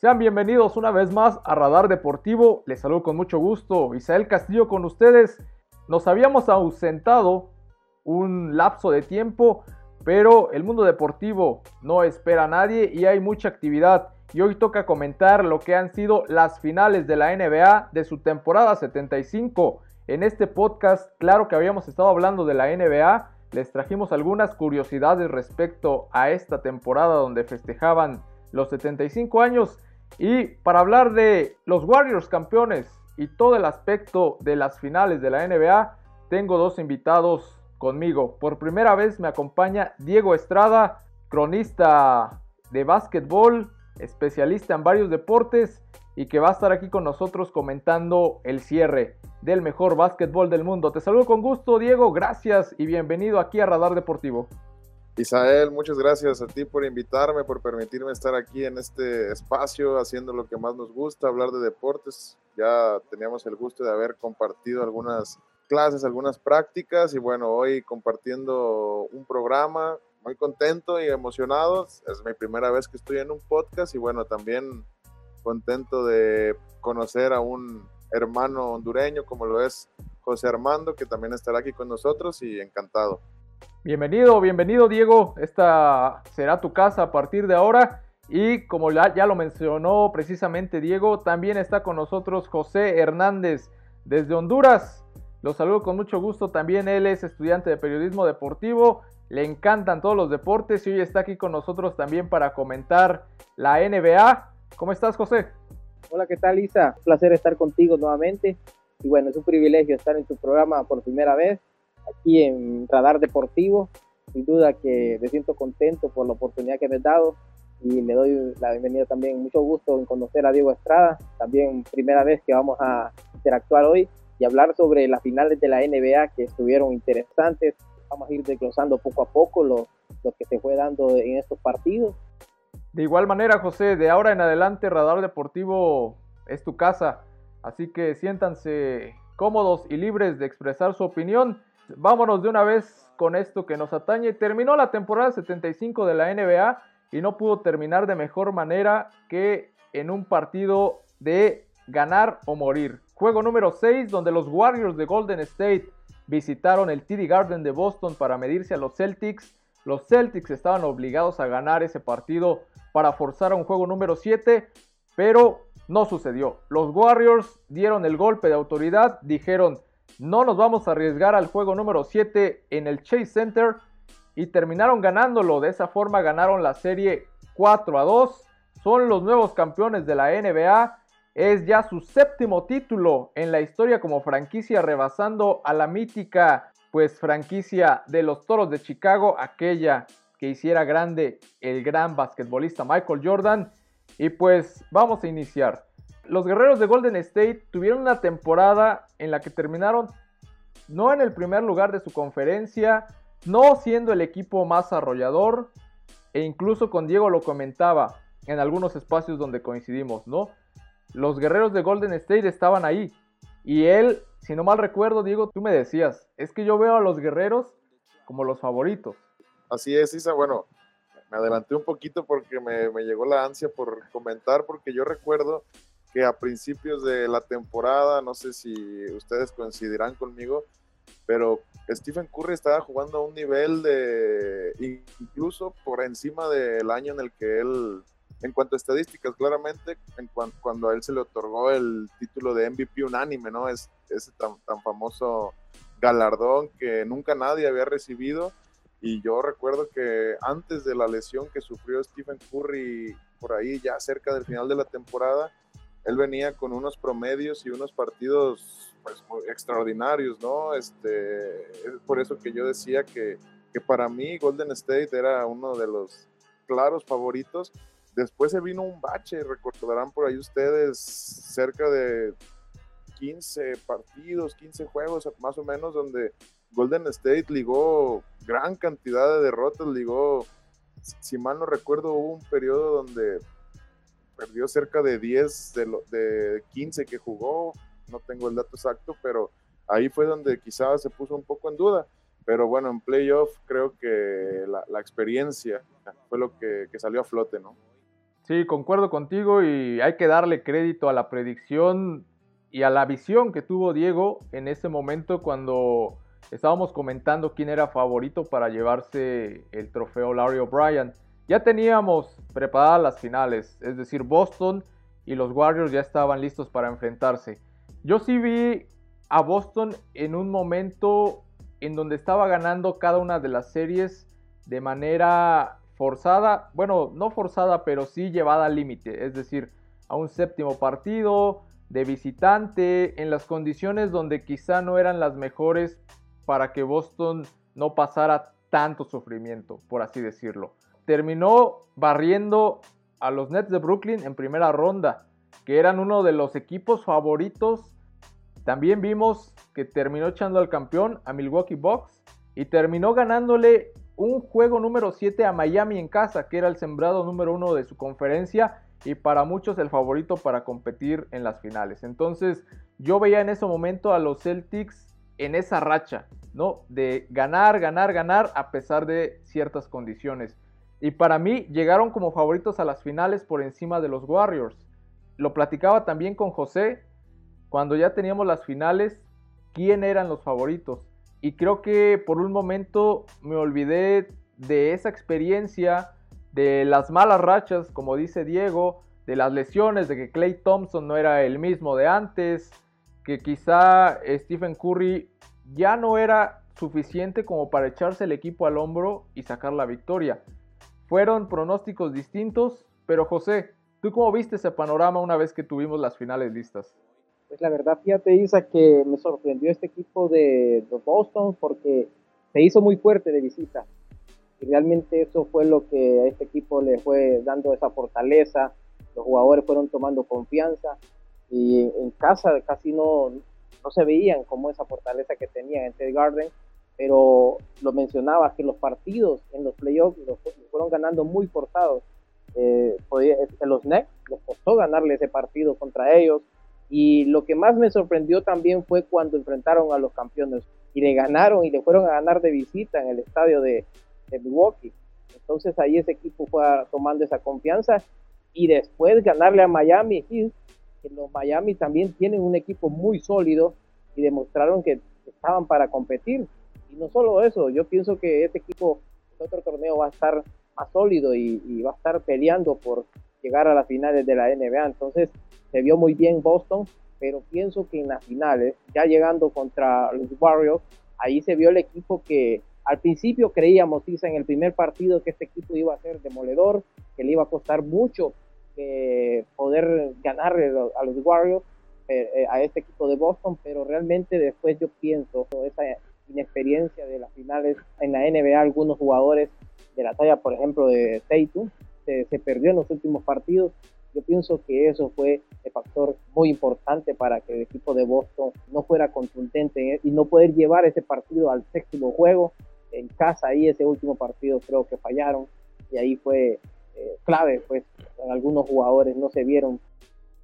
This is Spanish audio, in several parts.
Sean bienvenidos una vez más a Radar Deportivo. Les saludo con mucho gusto. Isael Castillo con ustedes. Nos habíamos ausentado un lapso de tiempo, pero el mundo deportivo no espera a nadie y hay mucha actividad. Y hoy toca comentar lo que han sido las finales de la NBA de su temporada 75. En este podcast, claro que habíamos estado hablando de la NBA, les trajimos algunas curiosidades respecto a esta temporada donde festejaban los 75 años y para hablar de los Warriors campeones y todo el aspecto de las finales de la NBA, tengo dos invitados conmigo. Por primera vez me acompaña Diego Estrada, cronista de básquetbol, especialista en varios deportes y que va a estar aquí con nosotros comentando el cierre del mejor básquetbol del mundo. Te saludo con gusto, Diego. Gracias y bienvenido aquí a Radar Deportivo. Isael, muchas gracias a ti por invitarme, por permitirme estar aquí en este espacio haciendo lo que más nos gusta, hablar de deportes. Ya teníamos el gusto de haber compartido algunas clases, algunas prácticas y bueno, hoy compartiendo un programa, muy contento y emocionado. Es mi primera vez que estoy en un podcast y bueno, también contento de conocer a un hermano hondureño como lo es José Armando, que también estará aquí con nosotros y encantado. Bienvenido, bienvenido Diego. Esta será tu casa a partir de ahora. Y como ya, lo mencionó precisamente Diego, también está con nosotros José Hernández desde Honduras. Lo saludo con mucho gusto. También él es estudiante de periodismo deportivo. Le encantan todos los deportes y hoy está aquí con nosotros también para comentar la NBA. ¿Cómo estás, José? Hola, ¿qué tal, Isa? Un placer estar contigo nuevamente. Y bueno, es un privilegio estar en tu programa por primera vez aquí en Radar Deportivo. Sin duda que me siento contento por la oportunidad que me has dado y le doy la bienvenida también. Mucho gusto en conocer a Diego Estrada. También primera vez que vamos a interactuar hoy y hablar sobre las finales de la NBA que estuvieron interesantes. Vamos a ir desglosando poco a poco lo, lo que se fue dando en estos partidos. De igual manera, José, de ahora en adelante Radar Deportivo es tu casa. Así que siéntanse cómodos y libres de expresar su opinión vámonos de una vez con esto que nos atañe. Terminó la temporada 75 de la NBA y no pudo terminar de mejor manera que en un partido de ganar o morir. Juego número 6 donde los Warriors de Golden State visitaron el TD Garden de Boston para medirse a los Celtics. Los Celtics estaban obligados a ganar ese partido para forzar a un juego número 7, pero no sucedió. Los Warriors dieron el golpe de autoridad, dijeron, no nos vamos a arriesgar al juego número 7 en el Chase Center y terminaron ganándolo. De esa forma ganaron la serie 4 a 2. Son los nuevos campeones de la NBA. Es ya su séptimo título en la historia como franquicia, rebasando a la mítica pues franquicia de los Toros de Chicago, aquella que hiciera grande el gran basquetbolista Michael Jordan. Y pues vamos a iniciar los guerreros de Golden State tuvieron una temporada en la que terminaron no en el primer lugar de su conferencia, no siendo el equipo más arrollador, e incluso con Diego lo comentaba en algunos espacios donde coincidimos, ¿no? Los guerreros de Golden State estaban ahí. Y él, si no mal recuerdo, Diego, tú me decías, es que yo veo a los guerreros como los favoritos. Así es, Isa. Bueno, me adelanté un poquito porque me, me llegó la ansia por comentar, porque yo recuerdo que a principios de la temporada, no sé si ustedes coincidirán conmigo, pero Stephen Curry estaba jugando a un nivel de incluso por encima del año en el que él, en cuanto a estadísticas, claramente, en cuando a él se le otorgó el título de MVP unánime, ¿no? Es ese tan, tan famoso galardón que nunca nadie había recibido. Y yo recuerdo que antes de la lesión que sufrió Stephen Curry por ahí, ya cerca del final de la temporada, él venía con unos promedios y unos partidos pues, extraordinarios, ¿no? Este, es por eso que yo decía que, que para mí Golden State era uno de los claros favoritos. Después se vino un bache, recordarán por ahí ustedes, cerca de 15 partidos, 15 juegos más o menos, donde Golden State ligó gran cantidad de derrotas, ligó, si mal no recuerdo, hubo un periodo donde perdió cerca de 10 de, lo, de 15 que jugó, no tengo el dato exacto, pero ahí fue donde quizás se puso un poco en duda. Pero bueno, en playoff creo que la, experiencia fue lo que, salió a flote, ¿no? Sí, concuerdo contigo y hay que darle crédito a la predicción y a la visión que tuvo Diego en ese momento cuando estábamos comentando quién era favorito para llevarse el trofeo Larry O'Brien. Ya teníamos preparadas las finales, es decir, Boston y los Warriors ya estaban listos para enfrentarse. Yo sí vi a Boston en un momento en donde estaba ganando cada una de las series de manera forzada, bueno, no forzada, pero sí llevada al límite, es decir, a un séptimo partido de visitante, en las condiciones donde quizá no eran las mejores para que Boston no pasara tanto sufrimiento, por así decirlo. Terminó barriendo a los Nets de Brooklyn en primera ronda, que eran uno de los equipos favoritos. También vimos que terminó echando al campeón a Milwaukee Bucks y terminó ganándole un juego número 7 a Miami en casa, que era el sembrado número 1 de su conferencia y para muchos el favorito para competir en las finales. Entonces yo veía en ese momento a los Celtics en esa racha, ¿no? De ganar, ganar, ganar a pesar de ciertas condiciones. Y para mí llegaron como favoritos a las finales por encima de los Warriors. Lo platicaba también con José cuando ya teníamos las finales, quién eran los favoritos. Y creo que por un momento me olvidé de esa experiencia, de las malas rachas, como dice Diego, de las lesiones, de que Clay Thompson no era el mismo de antes, que quizá Stephen Curry ya no era suficiente como para echarse el equipo al hombro y sacar la victoria. Fueron pronósticos distintos, pero José, ¿tú cómo viste ese panorama una vez que tuvimos las finales listas? Pues la verdad, fíjate, Isa, que me sorprendió este equipo de, Boston porque se hizo muy fuerte de visita. Y realmente eso fue lo que a este equipo le fue dando esa fortaleza. Los jugadores fueron tomando confianza y en casa casi no, no se veían como esa fortaleza que tenían en Ted Garden. Pero lo mencionaba que los partidos en los playoffs los, fueron ganando muy forzados. Eh, los Nets les costó ganarle ese partido contra ellos y lo que más me sorprendió también fue cuando enfrentaron a los campeones y le ganaron y le fueron a ganar de visita en el estadio de, Milwaukee. Entonces ahí ese equipo fue tomando esa confianza y después ganarle a Miami Heat, que los Miami también tienen un equipo muy sólido y demostraron que estaban para competir. Y no solo eso, yo pienso que este equipo, el otro torneo va a estar más sólido y, y va a estar peleando por llegar a las finales de la NBA. Entonces, se vio muy bien Boston, pero pienso que en las finales, ya llegando contra los Warriors, ahí se vio el equipo que al principio creíamos, quizá en el primer partido, que este equipo iba a ser demoledor, que le iba a costar mucho eh, poder ganar a los Warriors, eh, eh, a este equipo de Boston, pero realmente después yo pienso esa inexperiencia de las finales en la NBA, algunos jugadores de la talla, por ejemplo, de Tatum, se, se perdió en los últimos partidos yo pienso que eso fue el factor muy importante para que el equipo de Boston no fuera contundente y no poder llevar ese partido al séptimo juego. En casa ahí ese último partido creo que fallaron y ahí fue eh, clave, pues algunos jugadores no se vieron.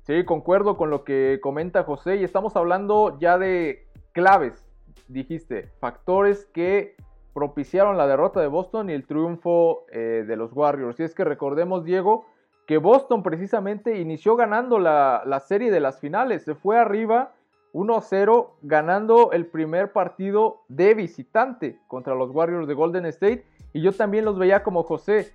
Sí, concuerdo con lo que comenta José y estamos hablando ya de claves, dijiste, factores que propiciaron la derrota de Boston y el triunfo eh, de los Warriors. Y es que recordemos, Diego, que Boston precisamente inició ganando la, serie de las finales. Se fue arriba 1-0 ganando el primer partido de visitante contra los Warriors de Golden State. Y yo también los veía como José.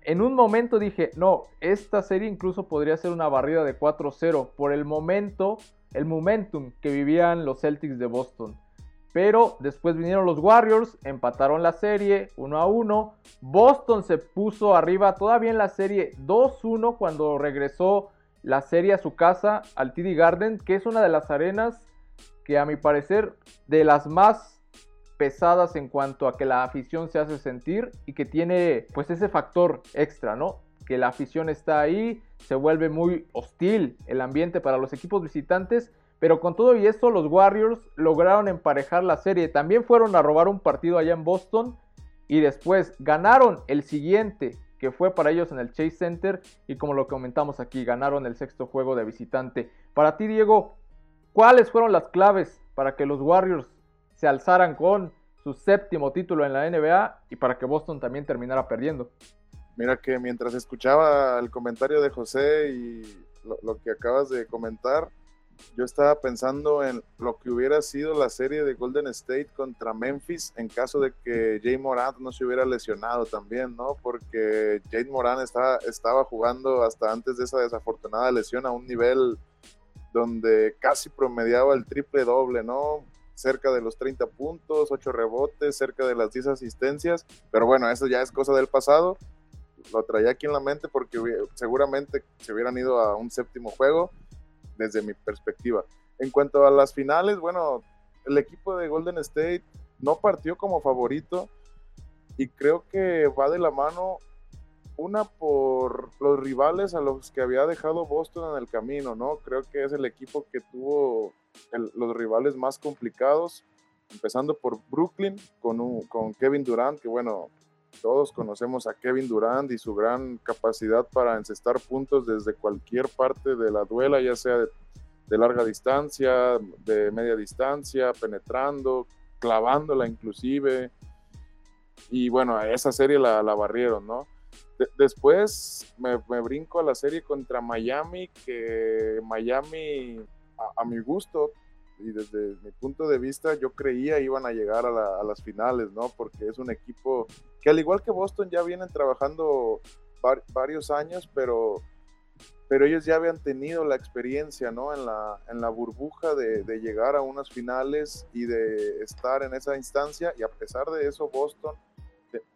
En un momento dije, no, esta serie incluso podría ser una barrida de 4-0 por el momento, el momentum que vivían los Celtics de Boston. Pero después vinieron los Warriors, empataron la serie 1 a 1. Boston se puso arriba todavía en la serie 2-1 cuando regresó la serie a su casa al TD Garden, que es una de las arenas que a mi parecer de las más pesadas en cuanto a que la afición se hace sentir y que tiene pues ese factor extra, ¿no? Que la afición está ahí, se vuelve muy hostil el ambiente para los equipos visitantes pero con todo y eso, los Warriors lograron emparejar la serie. También fueron a robar un partido allá en Boston. Y después ganaron el siguiente, que fue para ellos en el Chase Center. Y como lo comentamos aquí, ganaron el sexto juego de visitante. Para ti, Diego, ¿cuáles fueron las claves para que los Warriors se alzaran con su séptimo título en la NBA y para que Boston también terminara perdiendo? Mira que mientras escuchaba el comentario de José y lo, que acabas de comentar, yo estaba pensando en lo que hubiera sido la serie de Golden State contra Memphis en caso de que Jay Morant no se hubiera lesionado también, ¿no? Porque Jay Morant estaba, estaba jugando hasta antes de esa desafortunada lesión a un nivel donde casi promediaba el triple doble, ¿no? Cerca de los 30 puntos, 8 rebotes, cerca de las 10 asistencias, pero bueno, eso ya es cosa del pasado. Lo traía aquí en la mente porque seguramente se hubieran ido a un séptimo juego desde mi perspectiva. En cuanto a las finales, bueno, el equipo de Golden State no partió como favorito y creo que va de la mano una por los rivales a los que había dejado Boston en el camino, ¿no? Creo que es el equipo que tuvo los rivales más complicados, empezando por Brooklyn con, con Kevin Durant, que bueno, todos conocemos a Kevin Durant y su gran capacidad para encestar puntos desde cualquier parte de la duela, ya sea de, larga distancia, de media distancia, penetrando, clavándola inclusive. Y bueno, esa serie la, la barrieron, ¿no? después me, brinco a la serie contra Miami, que Miami, a, mi gusto y desde mi punto de vista, yo creía iban a llegar a, las finales, ¿no? Porque es un equipo que al igual que Boston ya vienen trabajando varios años, pero, pero ellos ya habían tenido la experiencia, ¿no? En la, en la burbuja de, llegar a unas finales y de estar en esa instancia, y a pesar de eso, Boston,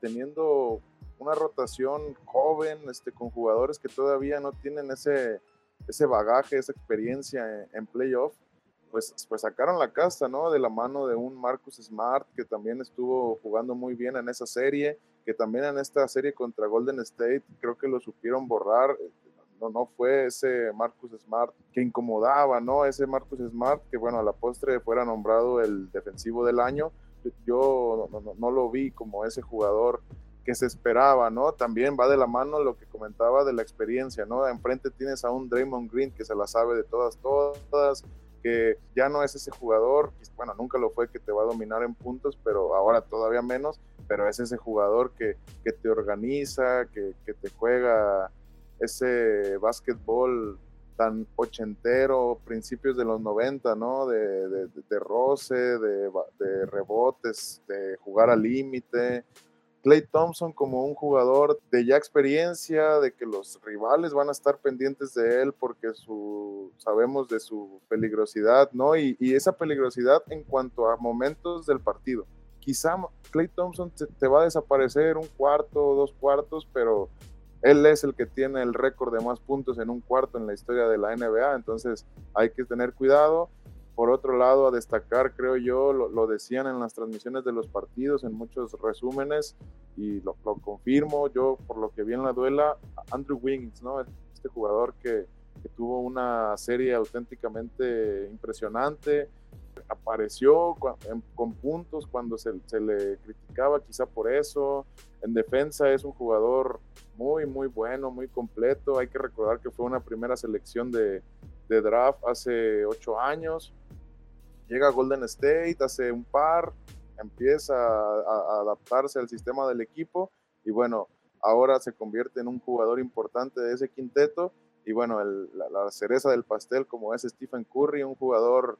teniendo una rotación joven, este, con jugadores que todavía no tienen ese, ese bagaje, esa experiencia en, playoff, pues, pues sacaron la casta, ¿no? De la mano de un Marcus Smart, que también estuvo jugando muy bien en esa serie, que también en esta serie contra Golden State creo que lo supieron borrar. No, no fue ese Marcus Smart que incomodaba, ¿no? Ese Marcus Smart que, bueno, a la postre fuera nombrado el defensivo del año. Yo no, no, no lo vi como ese jugador que se esperaba, ¿no? También va de la mano lo que comentaba de la experiencia, ¿no? Enfrente tienes a un Draymond Green que se la sabe de todas, todas, que ya no es ese jugador, bueno, nunca lo fue que te va a dominar en puntos, pero ahora todavía menos, pero es ese jugador que, que te organiza, que, que, te juega ese básquetbol tan ochentero, principios de los 90, ¿no? De, de, roce, de rebotes, de jugar al límite, Clay Thompson como un jugador de ya experiencia, de que los rivales van a estar pendientes de él porque su, sabemos de su peligrosidad, ¿no? Y, esa peligrosidad en cuanto a momentos del partido. Quizá Clay Thompson te, va a desaparecer un cuarto o dos cuartos, pero él es el que tiene el récord de más puntos en un cuarto en la historia de la NBA, entonces hay que tener cuidado. Por otro lado, a destacar, creo yo, lo, decían en las transmisiones de los partidos, en muchos resúmenes, y lo, confirmo yo por lo que vi en la duela, Andrew Wiggins, ¿no? Este jugador que, tuvo una serie auténticamente impresionante, apareció con, puntos cuando se, se, le criticaba quizá por eso. En defensa es un jugador muy, muy bueno, muy completo. Hay que recordar que fue una primera selección de, de draft hace ocho años llega a Golden State, hace un par, empieza a, adaptarse al sistema del equipo y bueno, ahora se convierte en un jugador importante de ese quinteto y bueno, la, cereza del pastel como es Stephen Curry, un jugador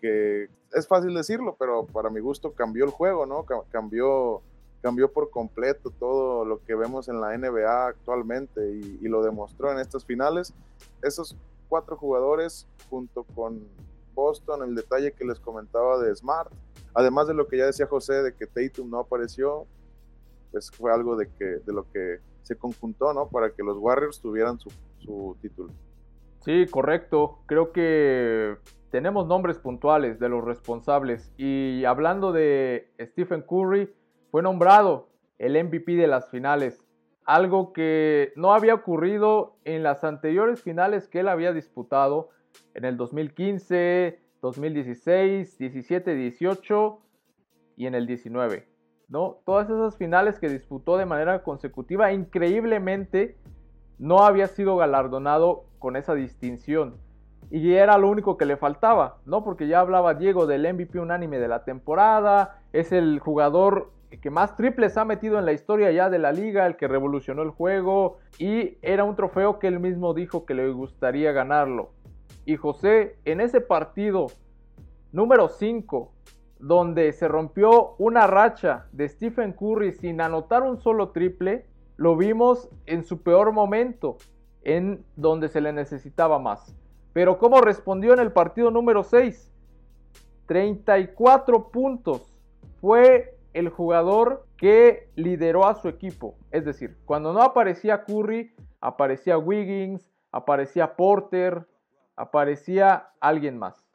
que es fácil decirlo, pero para mi gusto cambió el juego, ¿no? Cambió, cambió por completo todo lo que vemos en la NBA actualmente y, y lo demostró en estas finales. Esos cuatro jugadores junto con Boston, el detalle que les comentaba de Smart, además de lo que ya decía José de que Tatum no apareció, pues fue algo de, que, de lo que se conjuntó, ¿no? Para que los Warriors tuvieran su, su título. Sí, correcto. Creo que tenemos nombres puntuales de los responsables. Y hablando de Stephen Curry, fue nombrado el MVP de las finales. Algo que no había ocurrido en las anteriores finales que él había disputado en el 2015, 2016, 17, 18 y en el 19. ¿no? Todas esas finales que disputó de manera consecutiva, increíblemente no había sido galardonado con esa distinción. Y era lo único que le faltaba, ¿no? Porque ya hablaba Diego del MVP unánime de la temporada, es el jugador que más triples ha metido en la historia ya de la liga, el que revolucionó el juego y era un trofeo que él mismo dijo que le gustaría ganarlo. Y José, en ese partido número 5, donde se rompió una racha de Stephen Curry sin anotar un solo triple, lo vimos en su peor momento, en donde se le necesitaba más. Pero ¿cómo respondió en el partido número 6? 34 puntos. Fue el jugador que lideró a su equipo. Es decir, cuando no aparecía Curry, aparecía Wiggins, aparecía Porter, aparecía alguien más.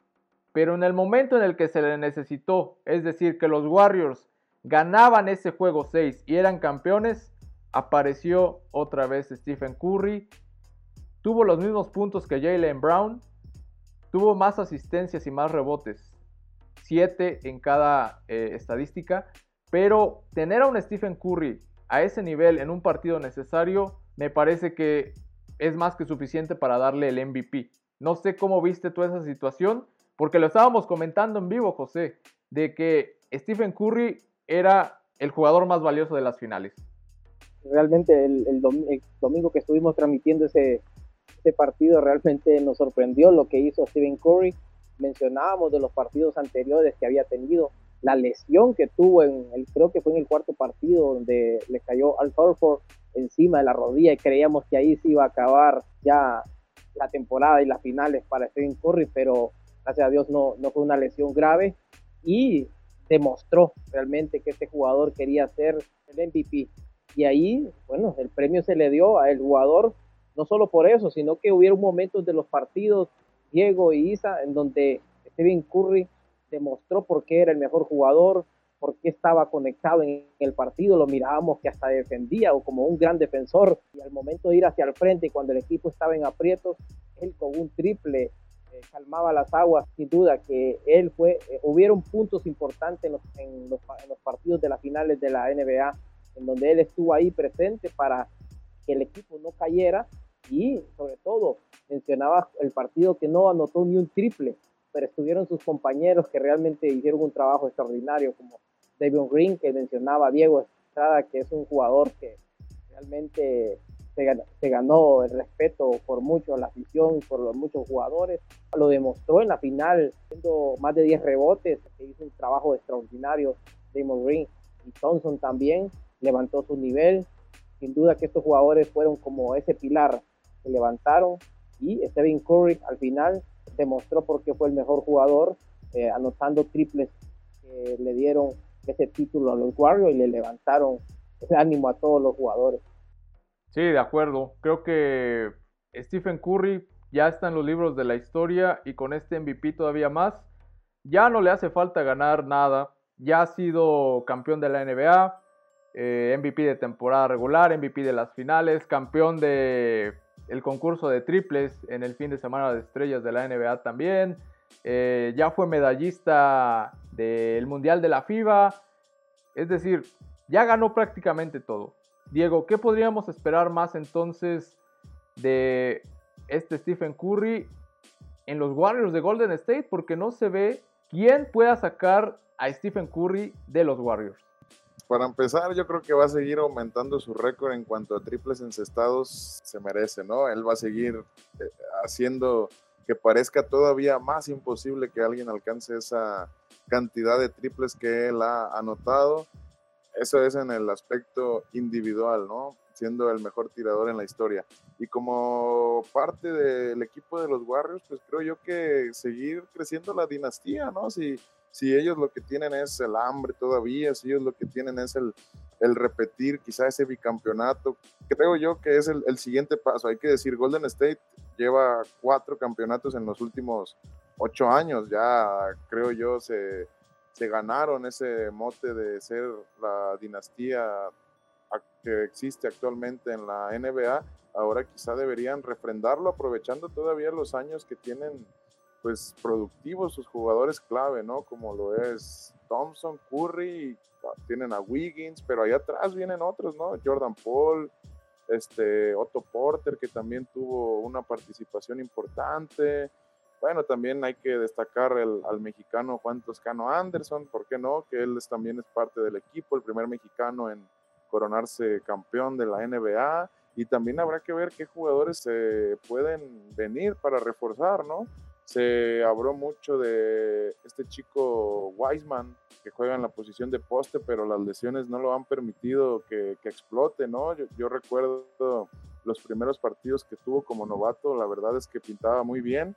Pero en el momento en el que se le necesitó, es decir, que los Warriors ganaban ese juego 6 y eran campeones, apareció otra vez Stephen Curry. Tuvo los mismos puntos que Jalen Brown. Tuvo más asistencias y más rebotes. 7 en cada eh, estadística. Pero tener a un Stephen Curry a ese nivel en un partido necesario me parece que es más que suficiente para darle el MVP. No sé cómo viste tú esa situación, porque lo estábamos comentando en vivo, José, de que Stephen Curry era el jugador más valioso de las finales. Realmente el, domingo que estuvimos transmitiendo ese, ese partido realmente nos sorprendió lo que hizo Stephen Curry. Mencionábamos de los partidos anteriores que había tenido, la lesión que tuvo en el, creo que fue en el cuarto partido donde le cayó al Horford encima de la rodilla y creíamos que ahí se iba a acabar ya la temporada y las finales para Stephen Curry, pero gracias a Dios no, no fue una lesión grave y demostró realmente que este jugador quería ser el MVP. Y ahí, bueno, el premio se le dio al jugador, no solo por eso, sino que hubieron momentos de los partidos, Diego y Isa, en donde Stephen Curry demostró por qué era el mejor jugador, por qué estaba conectado en el partido, lo mirábamos que hasta defendía o como un gran defensor y al momento de ir hacia el frente y cuando el equipo estaba en aprietos, él con un triple eh, calmaba las aguas, sin duda que él fue, eh, hubieron puntos importantes en los, en, los, en los partidos de las finales de la NBA, en donde él estuvo ahí presente para que el equipo no cayera y sobre todo mencionaba el partido que no anotó ni un triple, pero estuvieron sus compañeros que realmente hicieron un trabajo extraordinario, como David Green, que mencionaba Diego Estrada, que es un jugador que realmente se ganó, el respeto por mucho, la afición, por los muchos jugadores. Lo demostró en la final, haciendo más de 10 rebotes, que hizo un trabajo extraordinario. Damon Green y Thompson también levantó su nivel. Sin duda que estos jugadores fueron como ese pilar que levantaron. Y Stephen Curry al final demostró por qué fue el mejor jugador, eh, anotando triples que le dieron ese título a los Warriors y le levantaron el ánimo a todos los jugadores. Sí, de acuerdo. Creo que Stephen Curry ya está en los libros de la historia y con este MVP todavía más. Ya no le hace falta ganar nada. Ya ha sido campeón de la NBA, eh, MVP de temporada regular, MVP de las finales, campeón de el concurso de triples en el fin de semana de estrellas de la NBA también. Eh, ya fue medallista del Mundial de la FIBA. Es decir, ya ganó prácticamente todo. Diego, ¿qué podríamos esperar más entonces de este Stephen Curry en los Warriors de Golden State? Porque no se ve quién pueda sacar a Stephen Curry de los Warriors. Para empezar, yo creo que va a seguir aumentando su récord en cuanto a triples encestados se merece, ¿no? Él va a seguir eh, haciendo que parezca todavía más imposible que alguien alcance esa cantidad de triples que él ha anotado eso es en el aspecto individual, ¿no? Siendo el mejor tirador en la historia. Y como parte del equipo de los Warriors, pues creo yo que seguir creciendo la dinastía, ¿no? Si, si ellos lo que tienen es el hambre todavía, si ellos lo que tienen es el, el repetir quizá ese bicampeonato, creo yo que es el, el siguiente paso. Hay que decir, Golden State lleva cuatro campeonatos en los últimos ocho años, ya creo yo se se ganaron ese mote de ser la dinastía que existe actualmente en la NBA, ahora quizá deberían refrendarlo aprovechando todavía los años que tienen pues productivos sus jugadores clave, ¿no? Como lo es Thompson, Curry, tienen a Wiggins, pero ahí atrás vienen otros, ¿no? Jordan Paul, este Otto Porter que también tuvo una participación importante, bueno, también hay que destacar al mexicano Juan Toscano Anderson, ¿por qué no? Que él también es parte del equipo, el primer mexicano en coronarse campeón de la NBA. Y también habrá que ver qué jugadores se pueden venir para reforzar, ¿no? Se habló mucho de este chico Wiseman, que juega en la posición de poste, pero las lesiones no lo han permitido que, explote, ¿no? yo recuerdo los primeros partidos que tuvo como novato, la verdad es que pintaba muy bien,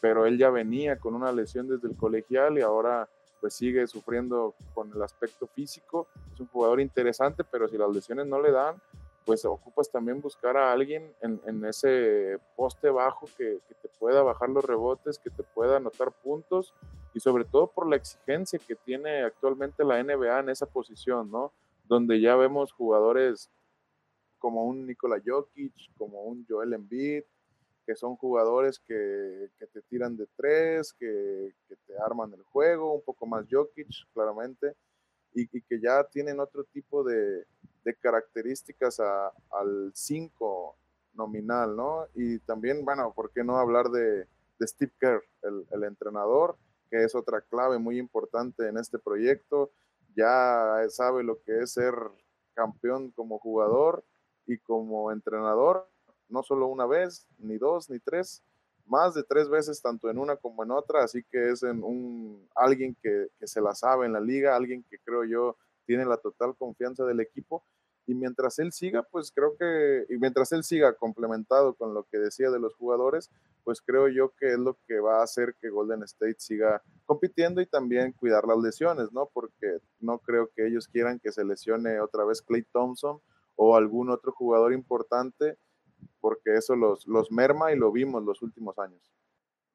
pero él ya venía con una lesión desde el colegial y ahora pues sigue sufriendo con el aspecto físico. Es un jugador interesante, pero si las lesiones no le dan, pues ocupas también buscar a alguien en, ese poste bajo que, te pueda bajar los rebotes, que te pueda anotar puntos y sobre todo por la exigencia que tiene actualmente la NBA en esa posición, ¿no? Donde ya vemos jugadores como un Nikola Jokic, como un Joel Embiid, que son jugadores que, te tiran de tres, que, te arman el juego, un poco más Jokic, claramente, y, que ya tienen otro tipo de, características al 5 nominal, ¿no? Y también, bueno, ¿por qué no hablar de, Steve Kerr, el, el, entrenador, que es otra clave muy importante en este proyecto? Ya sabe lo que es ser campeón como jugador y como entrenador, no solo una vez, ni dos, ni tres, más de tres veces, tanto en una como en otra, así que es en un, alguien que, se la sabe en la liga, alguien que creo yo tiene la total confianza del equipo. Y mientras él siga, pues creo que, y mientras él siga complementado con lo que decía de los jugadores, pues creo yo que es lo que va a hacer que Golden State siga compitiendo y también cuidar las lesiones, ¿no? Porque no creo que ellos quieran que se lesione otra vez Clay Thompson o algún otro jugador importante, porque eso los, los merma y lo vimos los últimos años.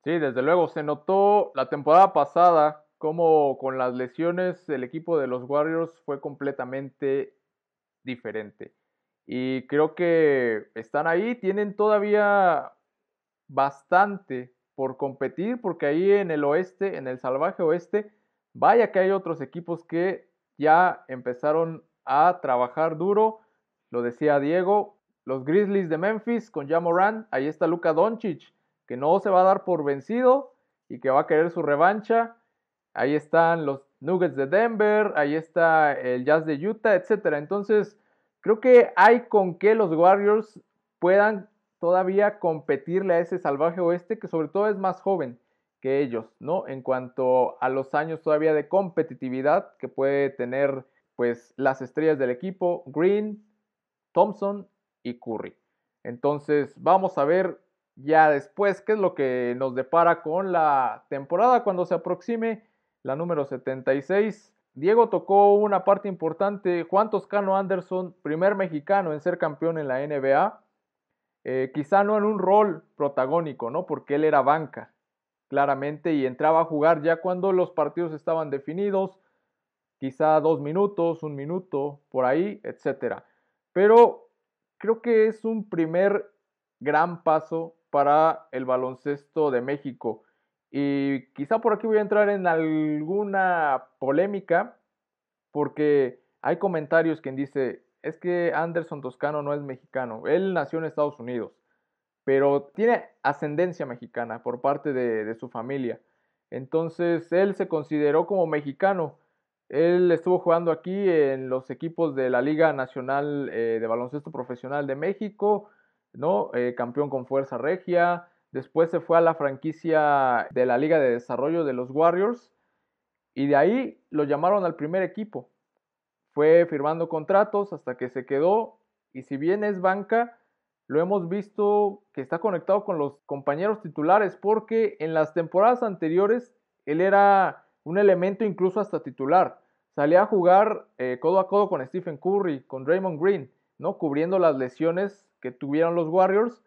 Sí, desde luego, se notó la temporada pasada como con las lesiones el equipo de los Warriors fue completamente diferente. Y creo que están ahí, tienen todavía bastante por competir, porque ahí en el oeste, en el salvaje oeste, vaya que hay otros equipos que ya empezaron a trabajar duro lo decía Diego, los Grizzlies de Memphis con Jamoran, ahí está Luka Doncic, que no se va a dar por vencido y que va a querer su revancha. Ahí están los Nuggets de Denver, ahí está el Jazz de Utah, etc. Entonces, creo que hay con que los Warriors puedan todavía competirle a ese salvaje oeste que sobre todo es más joven que ellos, ¿no? En cuanto a los años todavía de competitividad que puede tener pues las estrellas del equipo, Green, Thompson y Curry. Entonces vamos a ver ya después qué es lo que nos depara con la temporada cuando se aproxime la número 76. Diego tocó una parte importante, Juan Toscano Anderson, primer mexicano en ser campeón en la NBA. Eh, quizá no en un rol protagónico, ¿no? Porque él era banca, claramente, y entraba a jugar ya cuando los partidos estaban definidos, quizá dos minutos, un minuto, por ahí, etcétera. Pero creo que es un primer gran paso para el baloncesto de México. Y quizá por aquí voy a entrar en alguna polémica, porque hay comentarios que dice, es que Anderson Toscano no es mexicano, él nació en Estados Unidos, pero tiene ascendencia mexicana por parte de, de su familia. Entonces él se consideró como mexicano él estuvo jugando aquí en los equipos de la Liga Nacional eh, de Baloncesto Profesional de México, ¿no? Eh, campeón con Fuerza Regia. Después se fue a la franquicia de la Liga de Desarrollo de los Warriors. Y de ahí lo llamaron al primer equipo. Fue firmando contratos hasta que se quedó. Y si bien es banca, lo hemos visto que está conectado con los compañeros titulares porque en las temporadas anteriores él era un elemento incluso hasta titular. Salía a jugar eh, codo a codo con Stephen Curry, con Raymond Green, ¿no? Cubriendo las lesiones que tuvieron los Warriors.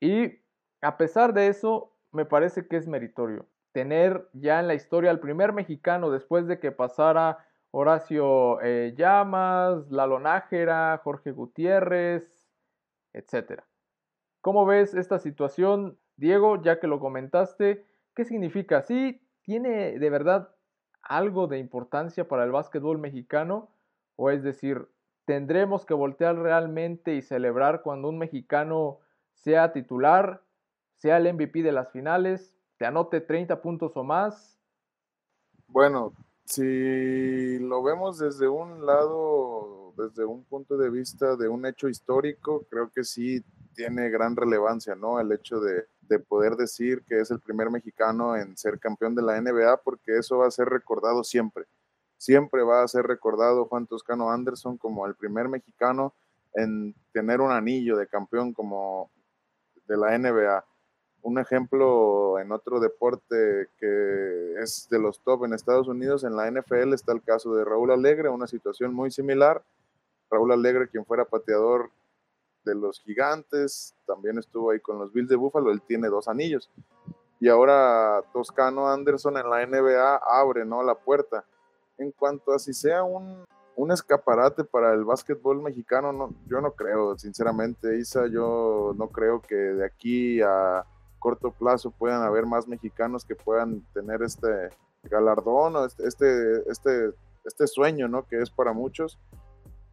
Y a pesar de eso, me parece que es meritorio. Tener ya en la historia al primer mexicano después de que pasara Horacio eh, Llamas, Lalo Nájera, Jorge Gutiérrez, etc. ¿Cómo ves esta situación, Diego? Ya que lo comentaste, ¿qué significa? Sí, ¿tiene de verdad algo de importancia para el básquetbol mexicano? O es decir, ¿tendremos que voltear realmente y celebrar cuando un mexicano sea titular, sea el MVP de las finales, te anote 30 puntos o más? Bueno, si lo vemos desde un lado, desde un punto de vista de un hecho histórico, creo que sí tiene gran relevancia, ¿no? El hecho de, de, poder decir que es el primer mexicano en ser campeón de la NBA, porque eso va a ser recordado siempre. Siempre va a ser recordado Juan Toscano Anderson como el primer mexicano en tener un anillo de campeón como de la NBA. Un ejemplo en otro deporte que es de los top en Estados Unidos, en la NFL está el caso de Raúl Alegre, una situación muy similar. Raúl Alegre, quien fuera pateador de los gigantes, también estuvo ahí con los Bills de Buffalo, él tiene dos anillos. Y ahora Toscano Anderson en la NBA abre ¿no? la puerta. En cuanto a si sea un, un escaparate para el básquetbol mexicano, no, yo no creo, sinceramente, Isa, yo no creo que de aquí a corto plazo puedan haber más mexicanos que puedan tener este galardón o este, este, este, este sueño, ¿no? Que es para muchos,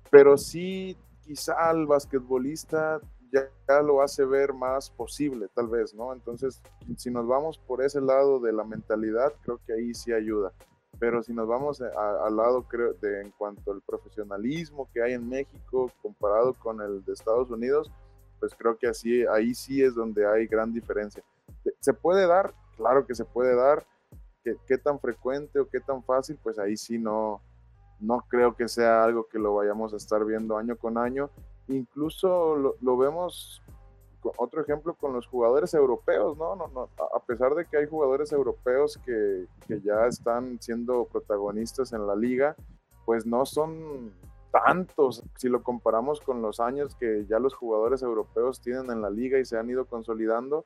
pero sí quizá el basquetbolista ya, ya, lo hace ver más posible, tal vez, ¿no? Entonces, si nos vamos por ese lado de la mentalidad, creo que ahí sí ayuda. Pero si nos vamos al lado, creo, de en cuanto al profesionalismo que hay en México comparado con el de Estados Unidos, pues creo que así, ahí sí es donde hay gran diferencia. ¿Se puede dar? Claro que se puede dar. ¿Qué, qué tan frecuente o qué tan fácil? Pues ahí sí no, no creo que sea algo que lo vayamos a estar viendo año con año. Incluso lo, lo vemos otro ejemplo con los jugadores europeos, ¿no? No, no, a pesar de que hay jugadores europeos que, que, ya están siendo protagonistas en la liga, pues no son tantos si lo comparamos con los años que ya los jugadores europeos tienen en la liga y se han ido consolidando,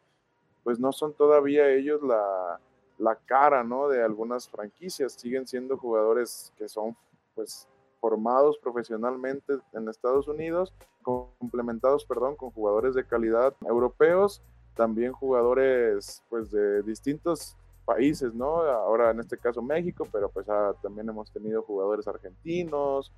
pues no son todavía ellos la, la cara, ¿no? De algunas franquicias, siguen siendo jugadores que son, pues, formados profesionalmente en Estados Unidos, complementados, perdón, con jugadores de calidad europeos, también jugadores pues de distintos países, ¿no? Ahora en este caso México, pero pues ah, también hemos tenido jugadores argentinos,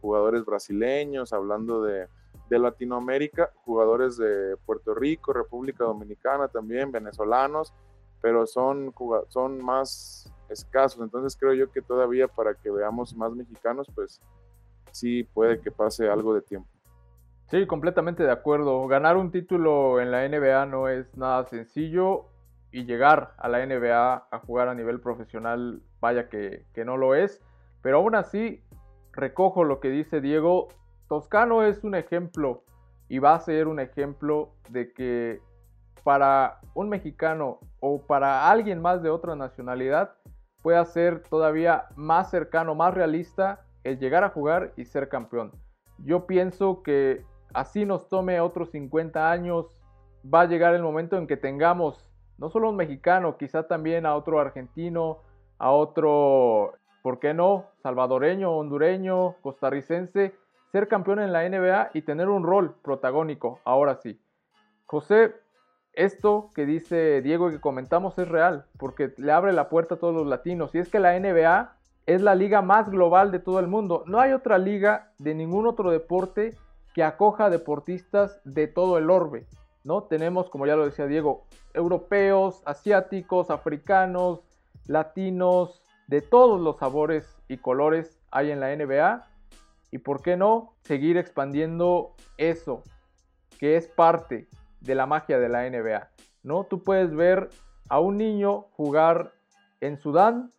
jugadores brasileños, hablando de, de Latinoamérica, jugadores de Puerto Rico, República Dominicana también, venezolanos, pero son, son más escasos. Entonces creo yo que todavía para que veamos más mexicanos, pues sí puede que pase algo de tiempo. Sí, completamente de acuerdo. Ganar un título en la NBA no es nada sencillo y llegar a la NBA a jugar a nivel profesional, vaya que, que no lo es. Pero aún así, recojo lo que dice Diego. Toscano es un ejemplo y va a ser un ejemplo de que para un mexicano o para alguien más de otra nacionalidad, pueda ser todavía más cercano, más realista el llegar a jugar y ser campeón. Yo pienso que así nos tome otros 50 años, va a llegar el momento en que tengamos no solo un mexicano, quizá también a otro argentino, a otro, ¿por qué no? Salvadoreño, hondureño, costarricense, ser campeón en la NBA y tener un rol protagónico, ahora sí. José, esto que dice Diego y que comentamos es real, porque le abre la puerta a todos los latinos. Y es que la NBA es la liga más global de todo el mundo. No hay otra liga de ningún otro deporte que acoja deportistas de todo el orbe. ¿no? Tenemos, como ya lo decía Diego, europeos, asiáticos, africanos, latinos, de todos los sabores y colores hay en la NBA. Y por qué no seguir expandiendo eso, que es parte de la magia de la NBA, ¿no? Tú puedes ver a un niño jugar en Sudán,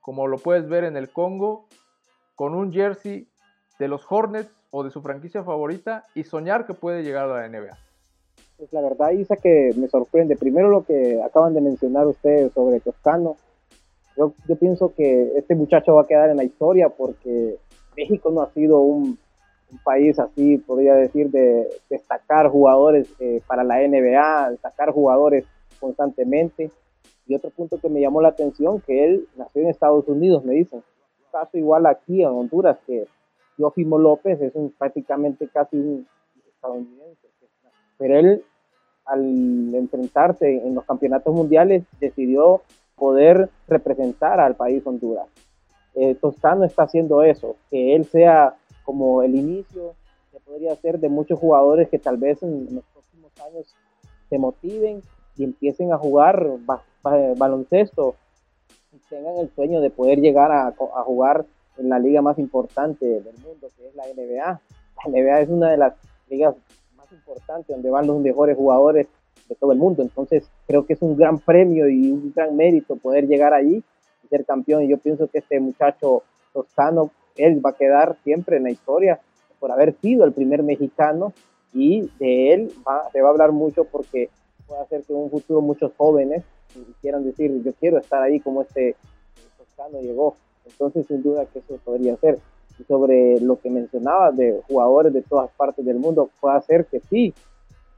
como lo puedes ver en el Congo, con un jersey de los Hornets o de su franquicia favorita y soñar que puede llegar a la NBA. Pues la verdad, Isa, que me sorprende. Primero lo que acaban de mencionar ustedes sobre Toscano. Yo, yo pienso que este muchacho va a quedar en la historia porque México no ha sido un, un país así, podría decir, de destacar jugadores eh, para la NBA, destacar jugadores constantemente. Y otro punto que me llamó la atención, que él nació en Estados Unidos, me dicen. Un caso igual aquí en Honduras, que Teófimo López es un, prácticamente casi un estadounidense. Pero él, al enfrentarse en los campeonatos mundiales, decidió poder representar al país Honduras. Eh, Toscano está haciendo eso, que él sea como el inicio que podría ser de muchos jugadores que tal vez en, los próximos años se motiven y empiecen a jugar baloncesto tengan el sueño de poder llegar a, a, jugar en la liga más importante del mundo, que es la NBA. La NBA es una de las ligas más importantes donde van los mejores jugadores de todo el mundo. Entonces, creo que es un gran premio y un gran mérito poder llegar allí y ser campeón. Y yo pienso que este muchacho toscano, él va a quedar siempre en la historia por haber sido el primer mexicano y de él va, se va a hablar mucho porque puede hacer que en un futuro muchos jóvenes quieran decir, yo quiero estar ahí como este toscano llegó. Entonces, sin duda que eso podría ser. Y sobre lo que mencionaba de jugadores de todas partes del mundo, puede ser que sí,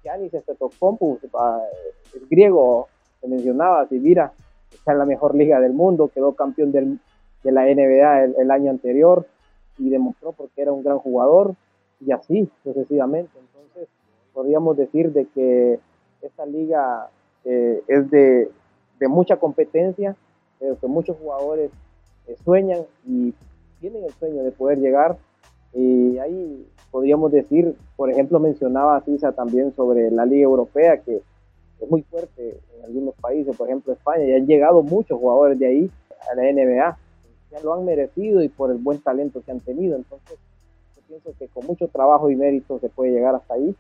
Giannis Antetokounmpo es griego, se mencionaba, si mira, está en la mejor liga del mundo, quedó campeón del, de la NBA el, año anterior y demostró porque era un gran jugador y así sucesivamente. Entonces, podríamos decir de que esta liga eh, es de, de, mucha competencia, pero que muchos jugadores eh, sueñan y tienen el sueño de poder llegar y ahí podríamos decir, por ejemplo, mencionaba Cisa también sobre la Liga Europea, que es muy fuerte en algunos países, por ejemplo España, y han llegado muchos jugadores de ahí a la NBA, ya lo han merecido y por el buen talento que han tenido, entonces yo pienso que con mucho trabajo y mérito se puede llegar hasta ahí.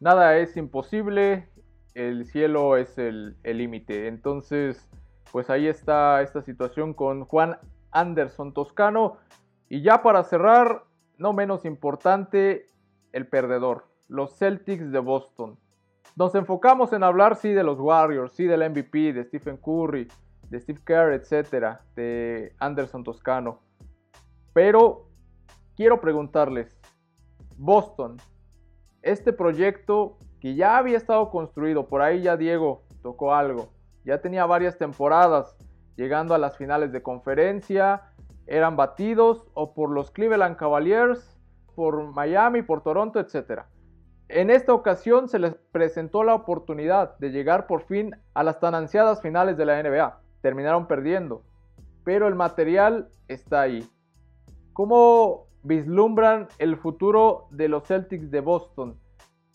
Nada es imposible, el cielo es el límite, entonces pues ahí está esta situación con Juan Anderson Toscano, y ya para cerrar, no menos importante, el perdedor, los Celtics de Boston. Nos enfocamos en hablar, sí, de los Warriors, sí, del MVP, de Stephen Curry, de Steve Kerr, etcétera, de Anderson Toscano. Pero quiero preguntarles, Boston, este proyecto que ya había estado construido, por ahí ya Diego tocó algo, ya tenía varias temporadas, llegando a las finales de conferencia, eran batidos o por los Cleveland Cavaliers, por Miami, por Toronto, etc. En esta ocasión se les presentó la oportunidad de llegar por fin a las tan ansiadas finales de la NBA. Terminaron perdiendo, pero el material está ahí. ¿Cómo vislumbran el futuro de los Celtics de Boston?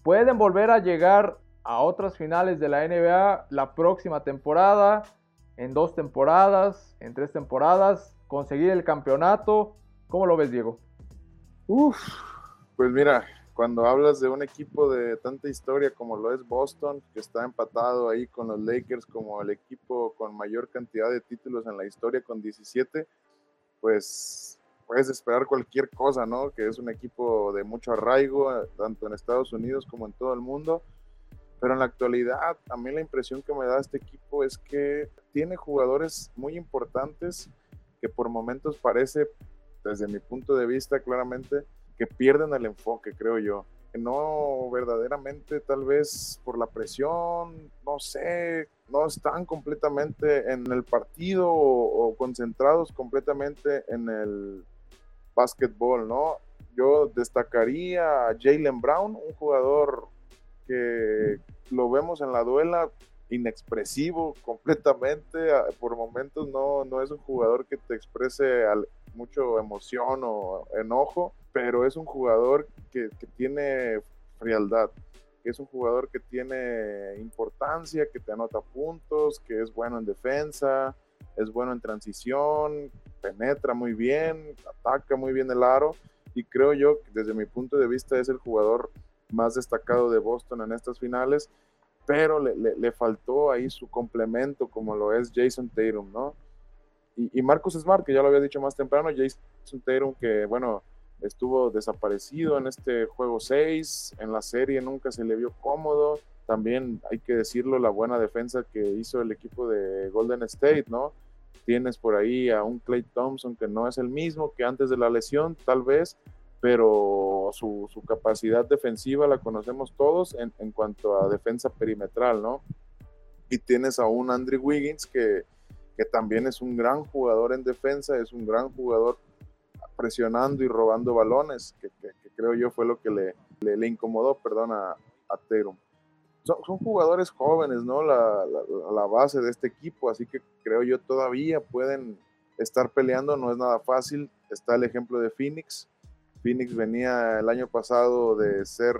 ¿Pueden volver a llegar a otras finales de la NBA la próxima temporada? ¿En dos temporadas? ¿En tres temporadas? conseguir el campeonato. ¿Cómo lo ves, Diego? Uf, pues mira, cuando hablas de un equipo de tanta historia como lo es Boston, que está empatado ahí con los Lakers como el equipo con mayor cantidad de títulos en la historia con 17, pues puedes esperar cualquier cosa, ¿no? Que es un equipo de mucho arraigo, tanto en Estados Unidos como en todo el mundo. Pero en la actualidad, a mí la impresión que me da este equipo es que tiene jugadores muy importantes que por momentos parece, desde mi punto de vista claramente, que pierden el enfoque, creo yo. No verdaderamente, tal vez por la presión, no sé, no están completamente en el partido o, concentrados completamente en el básquetbol, ¿no? Yo destacaría a Jalen Brown, un jugador que lo vemos en la duela inexpresivo completamente, por momentos no, no es un jugador que te exprese mucho emoción o enojo, pero es un jugador que, tiene frialdad, que es un jugador que tiene importancia, que te anota puntos, que es bueno en defensa, es bueno en transición, penetra muy bien, ataca muy bien el aro y creo yo que desde mi punto de vista es el jugador más destacado de Boston en estas finales pero le, le, faltó ahí su complemento como lo es Jason Tatum, ¿no? Y, y, Marcus Smart, que ya lo había dicho más temprano, Jason Tatum que, bueno, estuvo desaparecido en este juego 6, en la serie nunca se le vio cómodo, también hay que decirlo, la buena defensa que hizo el equipo de Golden State, ¿no? Tienes por ahí a un Clay Thompson que no es el mismo que antes de la lesión, tal vez, pero su, capacidad defensiva la conocemos todos en, en, cuanto a defensa perimetral, ¿no? Y tienes a un Andrew Wiggins que, que, también es un gran jugador en defensa, es un gran jugador presionando y robando balones, que, creo yo fue lo que le, le, incomodó, perdón, a, a Tatum. Son, son, jugadores jóvenes, ¿no? La, la, la base de este equipo, así que creo yo todavía pueden estar peleando, no es nada fácil. Está el ejemplo de Phoenix, Phoenix venía el año pasado de ser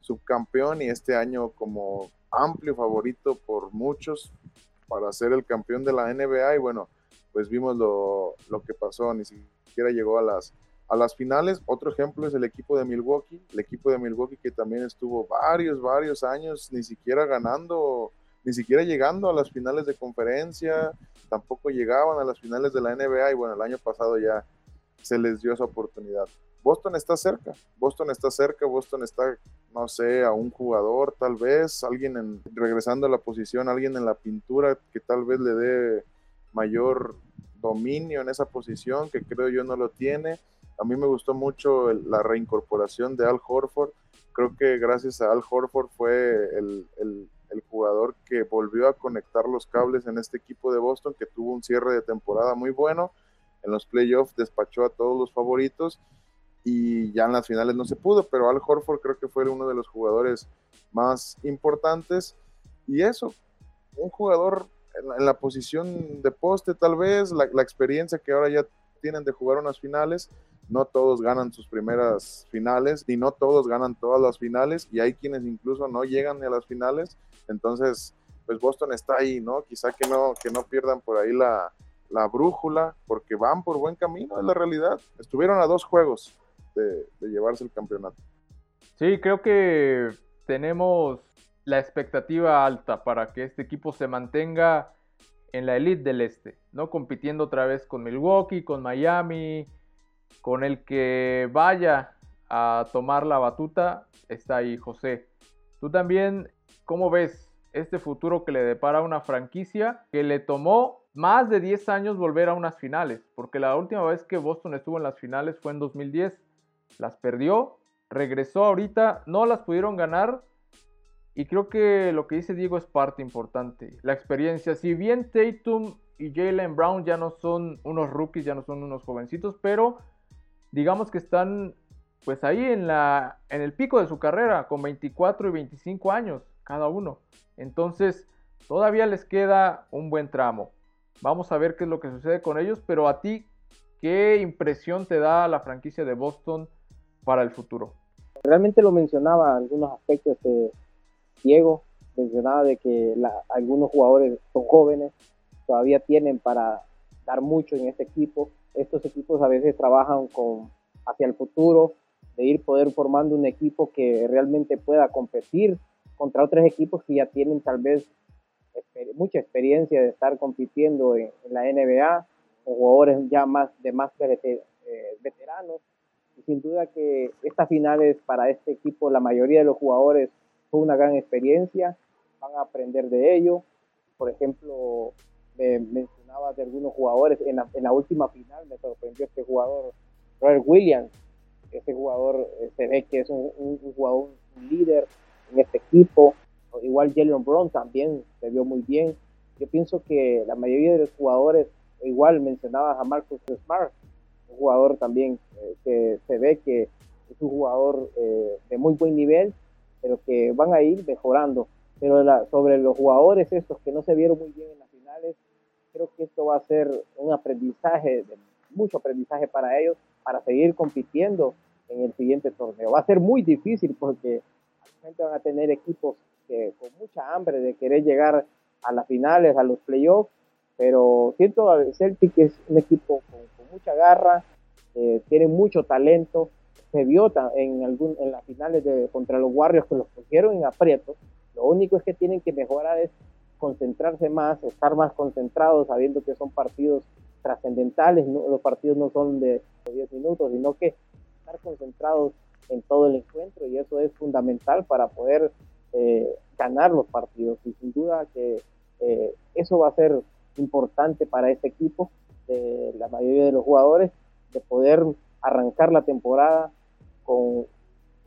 subcampeón y este año como amplio favorito por muchos, para ser el campeón de la NBA y bueno, pues vimos lo, lo que pasó, ni siquiera llegó a las, a las finales. Otro ejemplo es el equipo de Milwaukee, el equipo de Milwaukee que también estuvo varios, varios años ni siquiera ganando, ni siquiera llegando a las finales de conferencia, tampoco llegaban a las finales de la NBA y bueno, el año pasado ya se les dio esa oportunidad. Boston está cerca, Boston está cerca, Boston está, no sé, a un jugador tal vez, alguien en, regresando a la posición, alguien en la pintura que tal vez le dé mayor dominio en esa posición, que creo yo no lo tiene. A mí me gustó mucho la reincorporación de Al Horford. Creo que gracias a Al Horford fue el, el, el, jugador que volvió a conectar los cables en este equipo de Boston, que tuvo un cierre de temporada muy bueno. En los playoffs despachó a todos los favoritos y ya en las finales no se pudo, pero Al Horford creo que fue uno de los jugadores más importantes. Y eso, un jugador en la, posición de poste tal vez, la, la, experiencia que ahora ya tienen de jugar unas finales, no todos ganan sus primeras finales, y no todos ganan todas las finales, y hay quienes incluso no llegan a las finales, entonces, pues Boston está ahí, ¿no? Quizá que no, que no pierdan por ahí la, la brújula, porque van por buen camino, es la realidad. Estuvieron a dos juegos de, de llevarse el campeonato. Sí, creo que tenemos la expectativa alta para que este equipo se mantenga en la elite del este, ¿no? Compitiendo otra vez con Milwaukee, con Miami, con el que vaya a tomar la batuta, está ahí José. Tú también, ¿cómo ves este futuro que le depara una franquicia que le tomó más de 10 años volver a unas finales? Porque la última vez que Boston estuvo en las finales fue en 2010, las perdió, regresó ahorita, no las pudieron ganar y creo que lo que dice Diego es parte importante. La experiencia. Si bien Tatum y Jalen Brown ya no son unos rookies, ya no son unos jovencitos, pero digamos que están pues ahí en, la, en el pico de su carrera, con 24 y 25 años cada uno. Entonces, todavía les queda un buen tramo. Vamos a ver qué es lo que sucede con ellos, pero a ti, ¿qué impresión te da la franquicia de Boston para el futuro? Realmente lo mencionaba algunos aspectos de Diego mencionaba de que algunos jugadores son jóvenes, todavía tienen para dar mucho en este equipo. Estos equipos a veces trabajan con, hacia el futuro, de ir poder formando un equipo que realmente pueda competir contra otros equipos que ya tienen tal vez mucha experiencia de estar compitiendo en, la NBA, con jugadores ya más de más eh, veteranos. Y sin duda que estas finales para este equipo, la mayoría de los jugadores fue una gran experiencia, van a aprender de ello. Por ejemplo, me mencionaba de algunos jugadores, en la, última final me sorprendió este jugador, Robert Williams. Ese jugador eh, se ve que es un, jugador, líder en este equipo. Igual Jalen Brown también se vio muy bien. Yo pienso que la mayoría de los jugadores, igual mencionaba a Marcus Smart, un jugador también eh, que se ve que es un jugador eh, de muy buen nivel pero que van a ir mejorando. Pero sobre los jugadores estos que no se vieron muy bien en las finales, creo que esto va a ser un aprendizaje, mucho aprendizaje para ellos, para seguir compitiendo en el siguiente torneo. Va a ser muy difícil porque gente van a tener equipos que, con mucha hambre de querer llegar a las finales, a los playoffs, pero siento que Celtic es un equipo con, mucha garra, eh, tiene mucho talento, se vio en, algún, en las finales de, contra los Warriors que los pusieron en aprieto. Lo único es que tienen que mejorar es concentrarse más, estar más concentrados, sabiendo que son partidos trascendentales, los partidos no son de 10 minutos, sino que estar concentrados en todo el encuentro y eso es fundamental para poder eh, ganar los partidos. Y sin duda que eh, eso va a ser importante para este equipo, de la mayoría de los jugadores, de poder arrancar la temporada con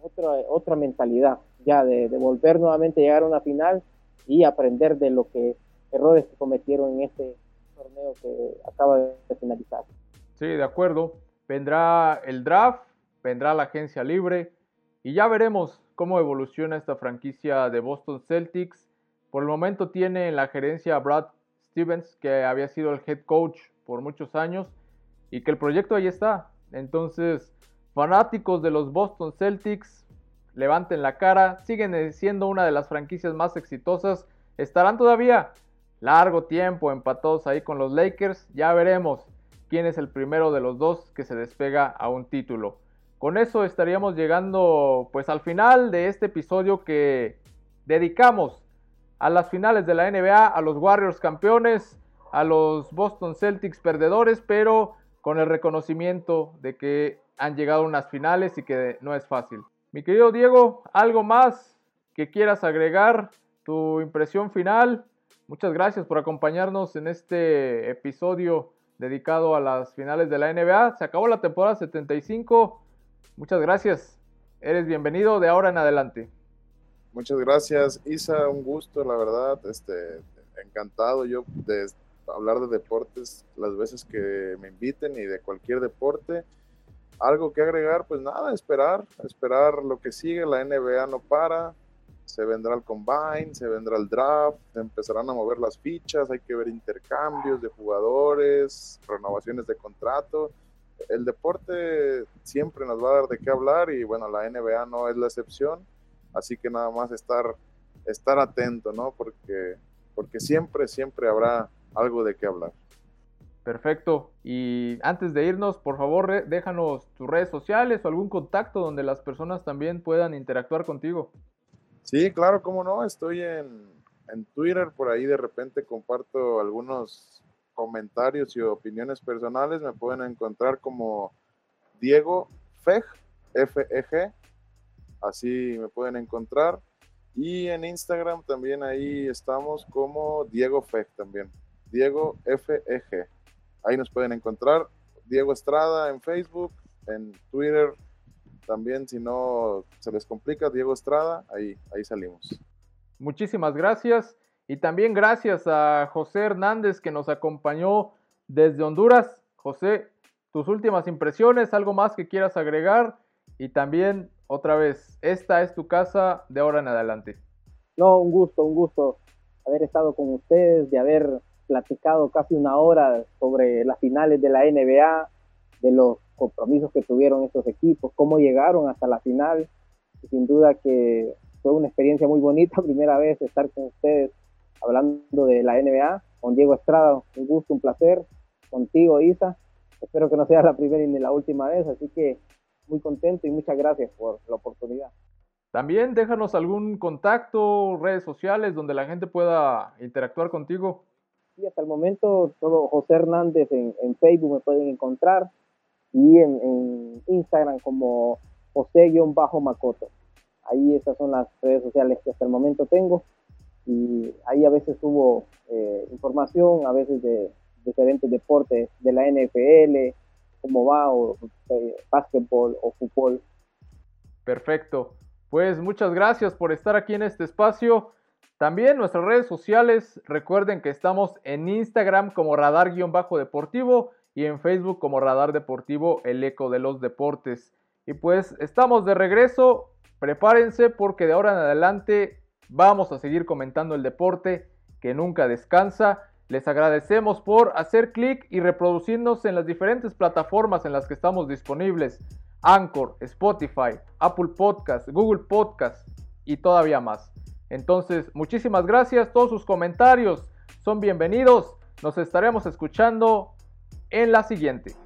otra, otra mentalidad, ya de, volver nuevamente a llegar a una final y aprender de lo errores que cometieron en este torneo que acaba de finalizar. Sí, de acuerdo. Vendrá el draft, vendrá la agencia libre y ya veremos cómo evoluciona esta franquicia de Boston Celtics. Por el momento tiene en la gerencia a Brad Stevens, que había sido el head coach por muchos años y que el proyecto ahí está. Entonces, Fanáticos de los Boston Celtics, levanten la cara, siguen siendo una de las franquicias más exitosas, estarán todavía largo tiempo empatados ahí con los Lakers. Ya veremos quién es el primero de los dos que se despega a un título. Con eso estaríamos llegando pues al final de este episodio que dedicamos a las finales de la NBA, a los Warriors campeones, a los Boston Celtics perdedores, pero con el reconocimiento de que han llegado a unas finales y que no es fácil. Mi querido Diego, ¿algo más que quieras agregar? Tu impresión final. Muchas gracias por acompañarnos en este episodio dedicado a las finales de la NBA. Se acabó la temporada 75. Muchas gracias. Eres bienvenido de ahora en adelante. Muchas gracias, Isa. Un gusto, la verdad. Este, encantado yo de hablar de deportes las veces que me inviten y de cualquier deporte. Algo que agregar, pues nada, esperar, esperar lo que sigue. La NBA no para, se vendrá el combine, se vendrá el draft, se empezarán a mover las fichas, hay que ver intercambios de jugadores, renovaciones de contrato. El deporte siempre nos va a dar de qué hablar y bueno, la NBA no es la excepción, así que nada más estar, estar atento, ¿no? Porque, porque siempre, siempre habrá algo de qué hablar. Perfecto. Y antes de irnos, por favor, déjanos tus redes sociales o algún contacto donde las personas también puedan interactuar contigo. Sí, claro, cómo no. Estoy en, Twitter, por ahí de repente comparto algunos comentarios y opiniones personales. Me pueden encontrar como Diego Feg, F-E-G. Así me pueden encontrar. Y en Instagram también ahí estamos como Diego Feg también. Diego F-E-G. Ahí nos pueden encontrar. Diego Estrada en Facebook, en Twitter, también si no se les complica, Diego Estrada, ahí, ahí salimos. Muchísimas gracias y también gracias a José Hernández que nos acompañó desde Honduras. José, tus últimas impresiones, algo más que quieras agregar y también otra vez, esta es tu casa de ahora en adelante. No, un gusto, un gusto haber estado con ustedes, de haber platicado casi una hora sobre las finales de la NBA, de los compromisos que tuvieron estos equipos, cómo llegaron hasta la final. sin duda que fue una experiencia muy bonita, primera vez estar con ustedes hablando de la NBA, con Diego Estrada, un gusto, un placer, contigo Isa, espero que no sea la primera ni la última vez, así que muy contento y muchas gracias por la oportunidad. También déjanos algún contacto, redes sociales donde la gente pueda interactuar contigo. Sí, hasta el momento todo José Hernández en, en Facebook me pueden encontrar, y en, Instagram como José-Macoto. Ahí esas son las redes sociales que hasta el momento tengo y ahí a veces subo eh, información, a veces de diferentes deportes de la NFL, cómo va, o eh, básquetbol o fútbol. Perfecto. Pues muchas gracias por estar aquí en este espacio. También nuestras redes sociales, recuerden que estamos en Instagram como radar-deportivo y en Facebook como Radar Deportivo, el eco de los deportes. Y pues estamos de regreso, prepárense porque de ahora en adelante vamos a seguir comentando el deporte que nunca descansa. Les agradecemos por hacer clic y reproducirnos en las diferentes plataformas en las que estamos disponibles. Anchor, Spotify, Apple Podcast, Google Podcast y todavía más. Entonces, muchísimas gracias. Todos sus comentarios son bienvenidos. Nos estaremos escuchando en la siguiente.